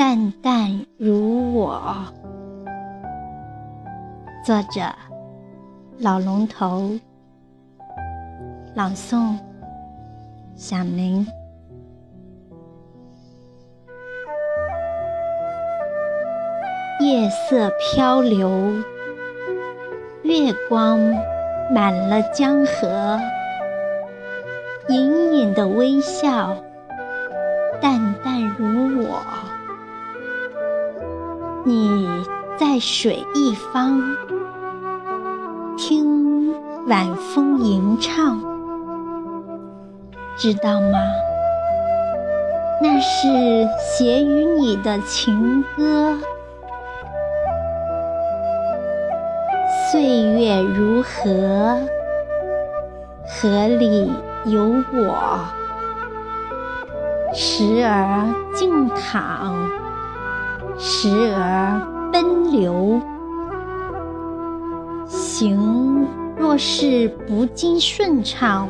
淡淡如我。作者：老龙头。朗诵：响铃。夜色漂流，月光满了江河，隐隐的微笑，淡淡如我。你在水一方，听晚风吟唱，知道吗？那是写与你的情歌。岁月如河，河里有我，时而静躺。时而奔流，行若是不尽顺畅，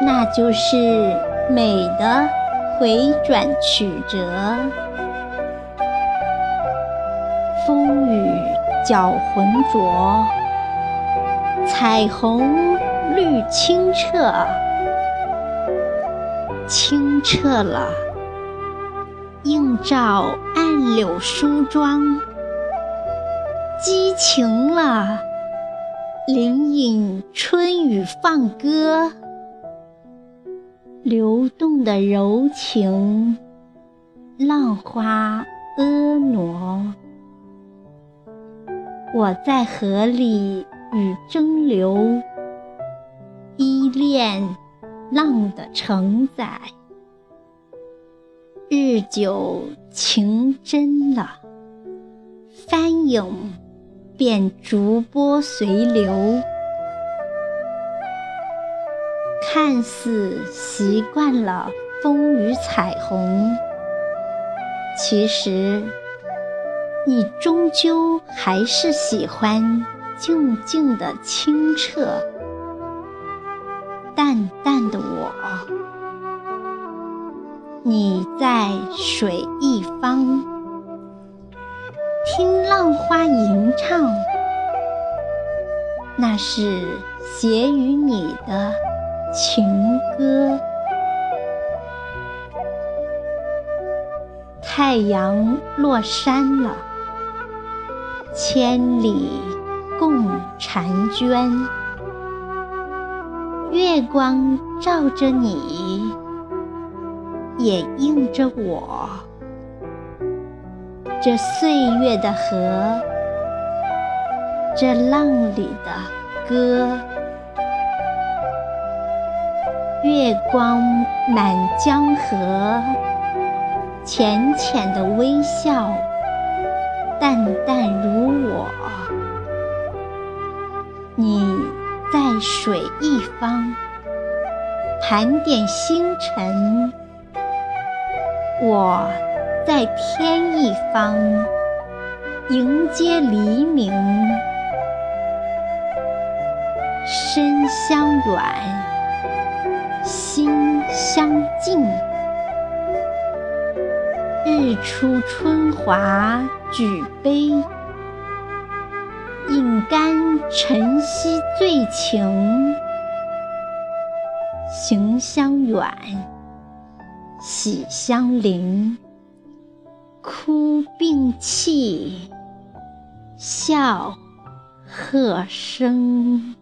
那就是美的回转曲折。风雨搅浑浊，彩虹绿清澈，清澈了。映照暗柳梳妆，激情了，灵隐春雨放歌，流动的柔情，浪花婀娜。我在河里与争流，依恋浪的承载。日久情真了，翻影便逐波随流。看似习惯了风雨彩虹，其实你终究还是喜欢静静的清澈、淡淡的我。你在水一方，听浪花吟唱，那是写与你的情歌。太阳落山了，千里共婵娟，月光照着你。也映着我，这岁月的河，这浪里的歌。月光满江河，浅浅的微笑，淡淡如我。你在水一方，盘点星辰。我在天一方迎接黎明，身相远，心相近。日出春华举杯，饮干晨曦醉情。行相远。喜相邻，哭并泣，笑和声。